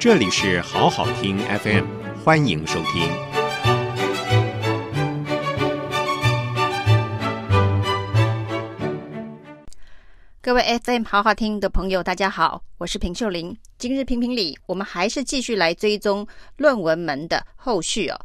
这里是好好听 FM，欢迎收听。各位 FM 好好听的朋友，大家好，我是平秀玲。今日评评理，我们还是继续来追踪论文门的后续哦。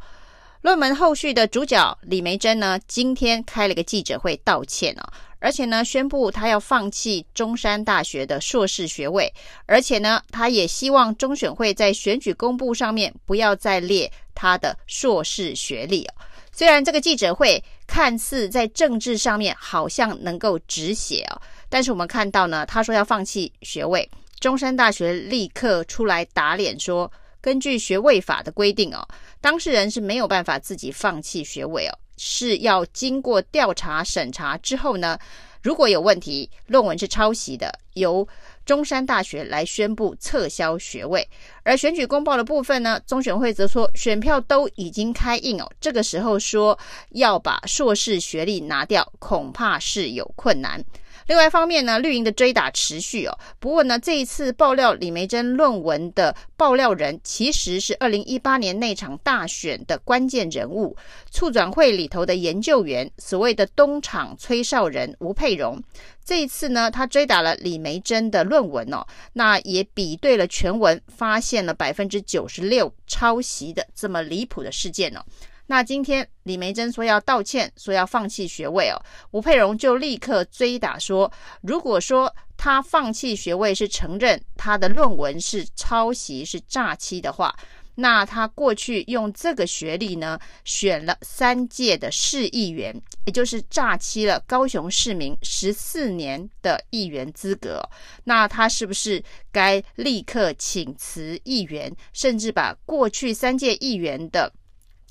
论文后续的主角李梅珍呢，今天开了个记者会道歉哦，而且呢，宣布他要放弃中山大学的硕士学位，而且呢，他也希望中选会在选举公布上面不要再列他的硕士学历哦。虽然这个记者会看似在政治上面好像能够止血哦，但是我们看到呢，他说要放弃学位，中山大学立刻出来打脸说。根据学位法的规定哦，当事人是没有办法自己放弃学位哦，是要经过调查审查之后呢，如果有问题，论文是抄袭的，由中山大学来宣布撤销学位。而选举公报的部分呢，中选会则说选票都已经开印哦，这个时候说要把硕士学历拿掉，恐怕是有困难。另外一方面呢，绿营的追打持续哦。不过呢，这一次爆料李梅珍论文的爆料人，其实是二零一八年那场大选的关键人物，促转会里头的研究员，所谓的东厂吹哨人吴佩荣。这一次呢，他追打了李梅珍的论文哦，那也比对了全文，发现了百分之九十六抄袭的这么离谱的事件哦。那今天李梅珍说要道歉，说要放弃学位哦，吴佩荣就立刻追打说，如果说他放弃学位是承认他的论文是抄袭是诈欺的话，那他过去用这个学历呢选了三届的市议员，也就是诈欺了高雄市民十四年的议员资格，那他是不是该立刻请辞议员，甚至把过去三届议员的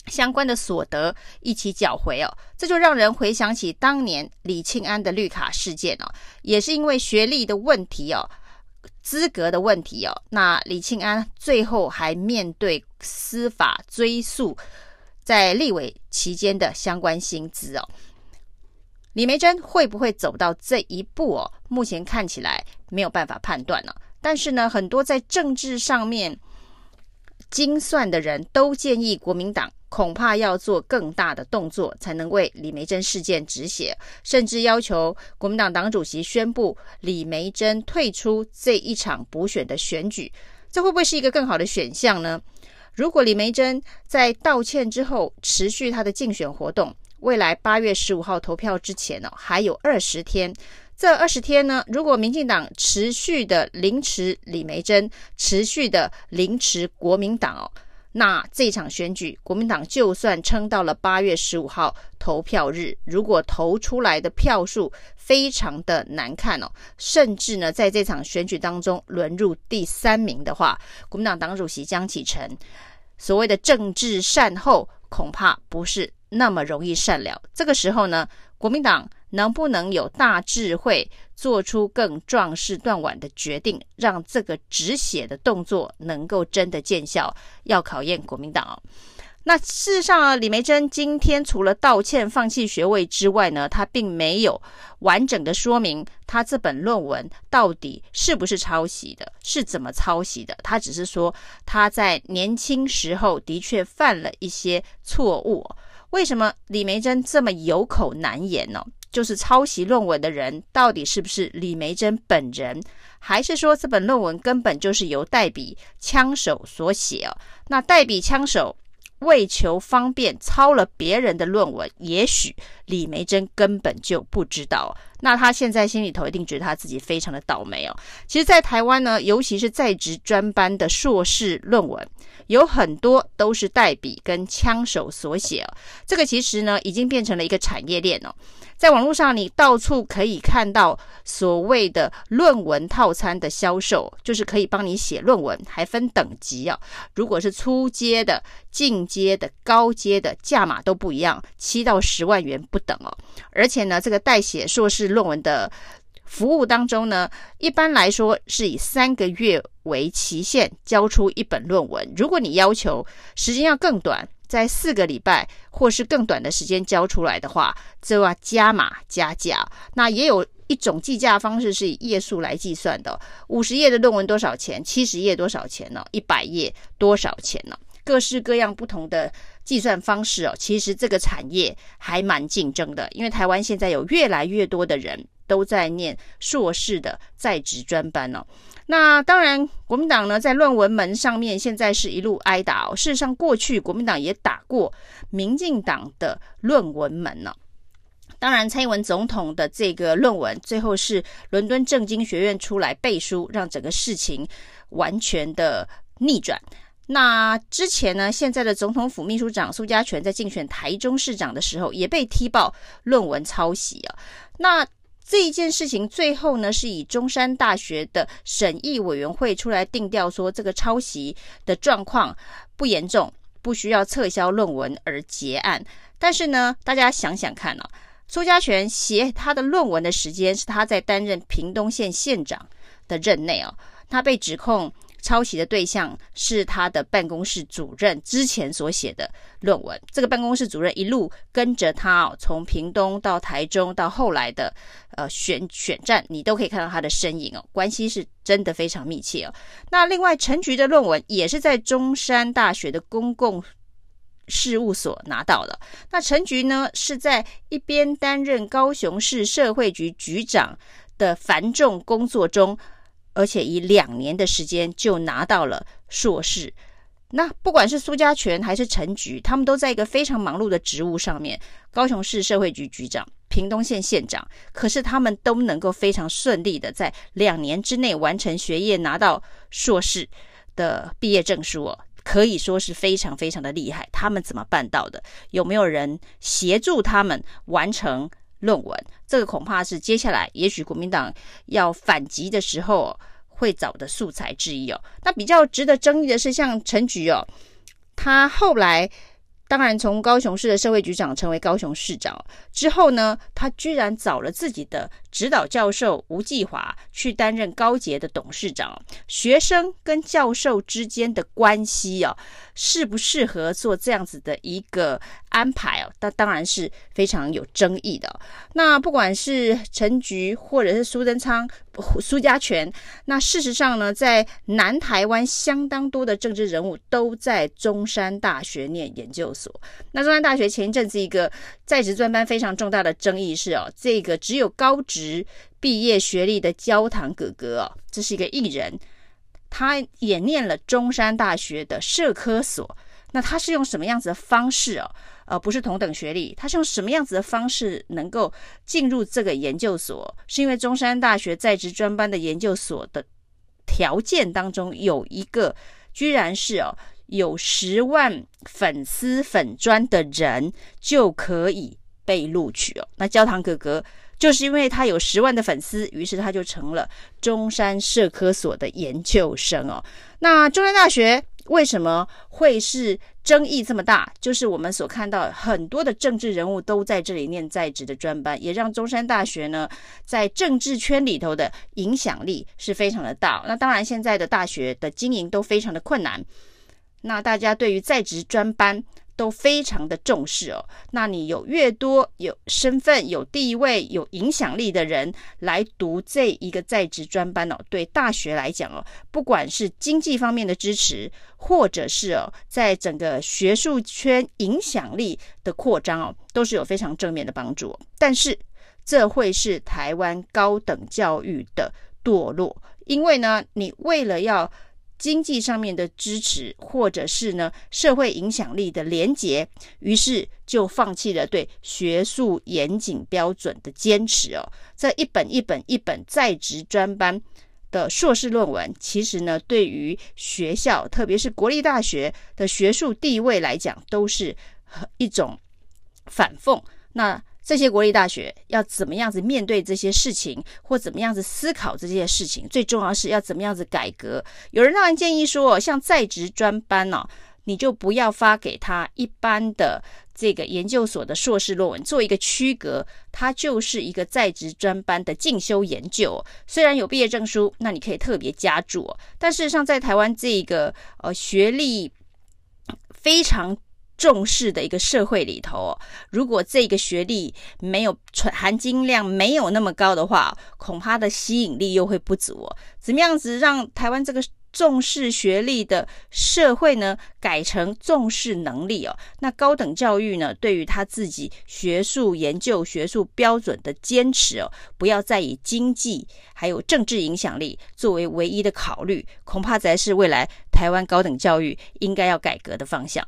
相关的所得一起缴回哦，这就让人回想起当年李庆安的绿卡事件哦，也是因为学历的问题哦，资格的问题哦，那李庆安最后还面对司法追诉，在立委期间的相关薪资哦，李梅珍会不会走到这一步哦？目前看起来没有办法判断呢，但是呢，很多在政治上面精算的人都建议国民党。恐怕要做更大的动作，才能为李梅珍事件止血，甚至要求国民党党主席宣布李梅珍退出这一场补选的选举。这会不会是一个更好的选项呢？如果李梅珍在道歉之后持续他的竞选活动，未来八月十五号投票之前呢，还有二十天。这二十天呢，如果民进党持续的凌迟李梅珍，持续的凌迟国民党哦。那这场选举，国民党就算撑到了八月十五号投票日，如果投出来的票数非常的难看哦，甚至呢，在这场选举当中沦入第三名的话，国民党党主席江启臣所谓的政治善后，恐怕不是那么容易善了。这个时候呢，国民党。能不能有大智慧做出更壮士断腕的决定，让这个止血的动作能够真的见效？要考验国民党哦。那事实上啊，李梅珍今天除了道歉、放弃学位之外呢，他并没有完整的说明他这本论文到底是不是抄袭的，是怎么抄袭的。他只是说他在年轻时候的确犯了一些错误。为什么李梅珍这么有口难言呢？就是抄袭论文的人到底是不是李梅珍本人，还是说这本论文根本就是由代笔枪手所写哦？那代笔枪手为求方便抄了别人的论文，也许李梅珍根本就不知道。那他现在心里头一定觉得他自己非常的倒霉哦。其实，在台湾呢，尤其是在职专班的硕士论文，有很多都是代笔跟枪手所写哦。这个其实呢，已经变成了一个产业链哦。在网络上，你到处可以看到所谓的论文套餐的销售，就是可以帮你写论文，还分等级啊。如果是初阶的、进阶的、高阶的，价码都不一样，七到十万元不等哦。而且呢，这个代写硕士论文的服务当中呢，一般来说是以三个月为期限交出一本论文。如果你要求时间要更短，在四个礼拜或是更短的时间交出来的话，就要加码加价。那也有一种计价方式是以页数来计算的，五十页的论文多少钱？七十页多少钱呢？一百页多少钱呢？各式各样不同的计算方式哦，其实这个产业还蛮竞争的，因为台湾现在有越来越多的人都在念硕士的在职专班哦。那当然，国民党呢在论文门上面现在是一路挨打哦。事实上，过去国民党也打过民进党的论文门呢。当然，蔡英文总统的这个论文最后是伦敦政经学院出来背书，让整个事情完全的逆转。那之前呢，现在的总统府秘书长苏家全在竞选台中市长的时候，也被踢爆论文抄袭啊。那这一件事情最后呢，是以中山大学的审议委员会出来定调，说这个抄袭的状况不严重，不需要撤销论文而结案。但是呢，大家想想看啊。苏家全写他的论文的时间是他在担任屏东县县长的任内哦，他被指控抄袭的对象是他的办公室主任之前所写的论文。这个办公室主任一路跟着他哦，从屏东到台中到后来的呃选选战，你都可以看到他的身影哦，关系是真的非常密切哦。那另外陈菊的论文也是在中山大学的公共。事务所拿到了。那陈菊呢，是在一边担任高雄市社会局局长的繁重工作中，而且以两年的时间就拿到了硕士。那不管是苏家全还是陈菊，他们都在一个非常忙碌的职务上面，高雄市社会局局长、屏东县县长，可是他们都能够非常顺利的在两年之内完成学业，拿到硕士的毕业证书哦。可以说是非常非常的厉害，他们怎么办到的？有没有人协助他们完成论文？这个恐怕是接下来也许国民党要反击的时候会找的素材之一哦。那比较值得争议的是，像陈菊哦，他后来。当然，从高雄市的社会局长成为高雄市长之后呢，他居然找了自己的指导教授吴继华去担任高捷的董事长。学生跟教授之间的关系哦，适不适合做这样子的一个安排哦？那当然是非常有争议的。那不管是陈菊或者是苏贞昌、苏家全，那事实上呢，在南台湾相当多的政治人物都在中山大学念研究所。那中山大学前一阵子一个在职专班非常重大的争议是哦，这个只有高职职毕业学历的焦糖哥哥哦，这是一个艺人，他也念了中山大学的社科所。那他是用什么样子的方式哦？呃，不是同等学历，他是用什么样子的方式能够进入这个研究所？是因为中山大学在职专班的研究所的条件当中有一个，居然是哦。有十万粉丝粉专的人就可以被录取哦。那焦糖哥哥就是因为他有十万的粉丝，于是他就成了中山社科所的研究生哦。那中山大学为什么会是争议这么大？就是我们所看到很多的政治人物都在这里念在职的专班，也让中山大学呢在政治圈里头的影响力是非常的大。那当然，现在的大学的经营都非常的困难。那大家对于在职专班都非常的重视哦。那你有越多有身份、有地位、有影响力的人来读这一个在职专班哦，对大学来讲哦，不管是经济方面的支持，或者是哦，在整个学术圈影响力的扩张哦，都是有非常正面的帮助。但是这会是台湾高等教育的堕落，因为呢，你为了要经济上面的支持，或者是呢社会影响力的连结，于是就放弃了对学术严谨标准的坚持哦。这一本一本一本在职专班的硕士论文，其实呢对于学校，特别是国立大学的学术地位来讲，都是一种反讽。那这些国立大学要怎么样子面对这些事情，或怎么样子思考这些事情？最重要是要怎么样子改革？有人当然建议说，像在职专班呢，你就不要发给他一般的这个研究所的硕士论文，做一个区隔，它就是一个在职专班的进修研究。虽然有毕业证书，那你可以特别加注，但事实上在台湾这个呃学历非常重视的一个社会里头，如果这个学历没有含金量没有那么高的话，恐怕的吸引力又会不足哦。怎么样子让台湾这个重视学历的社会呢，改成重视能力哦？那高等教育呢，对于他自己学术研究、学术标准的坚持哦，不要再以经济还有政治影响力作为唯一的考虑，恐怕才是未来台湾高等教育应该要改革的方向。